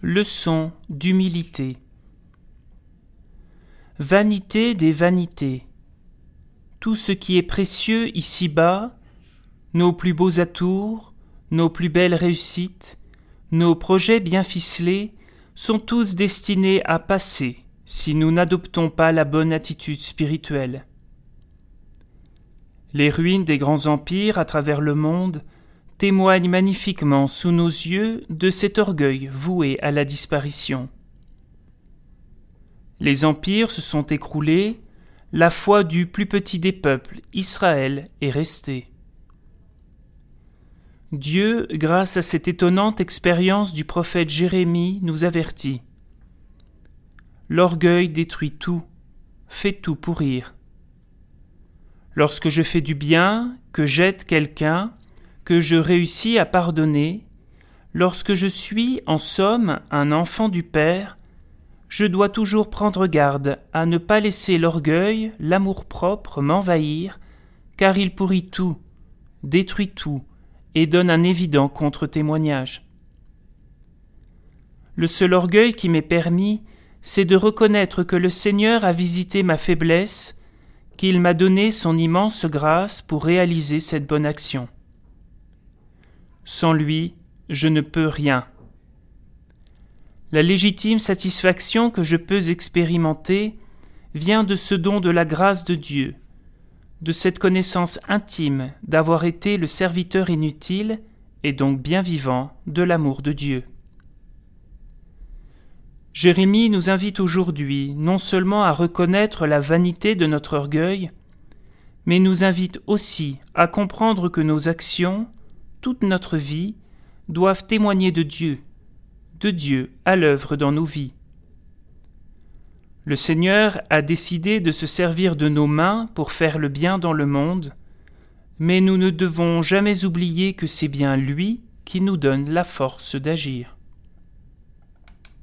Leçon d'humilité. Vanité des vanités. Tout ce qui est précieux ici-bas, nos plus beaux atours, nos plus belles réussites, nos projets bien ficelés, sont tous destinés à passer si nous n'adoptons pas la bonne attitude spirituelle. Les ruines des grands empires à travers le monde témoignent magnifiquement sous nos yeux de cet orgueil voué à la disparition. Les empires se sont écroulés, la foi du plus petit des peuples, Israël, est restée. Dieu, grâce à cette étonnante expérience du prophète Jérémie, nous avertit. L'orgueil détruit tout, fait tout pourrir. Lorsque je fais du bien, que j'aide quelqu'un, que je réussis à pardonner, lorsque je suis, en somme, un enfant du Père, je dois toujours prendre garde à ne pas laisser l'orgueil, l'amour-propre m'envahir, car il pourrit tout, détruit tout, et donne un évident contre-témoignage. Le seul orgueil qui m'est permis, c'est de reconnaître que le Seigneur a visité ma faiblesse, qu'il m'a donné son immense grâce pour réaliser cette bonne action. Sans lui, je ne peux rien. La légitime satisfaction que je peux expérimenter vient de ce don de la grâce de Dieu, de cette connaissance intime d'avoir été le serviteur inutile et donc bien vivant de l'amour de Dieu. Jérémie nous invite aujourd'hui non seulement à reconnaître la vanité de notre orgueil, mais nous invite aussi à comprendre que nos actions, toute notre vie doivent témoigner de Dieu, de Dieu à l'œuvre dans nos vies. Le Seigneur a décidé de se servir de nos mains pour faire le bien dans le monde, mais nous ne devons jamais oublier que c'est bien lui qui nous donne la force d'agir.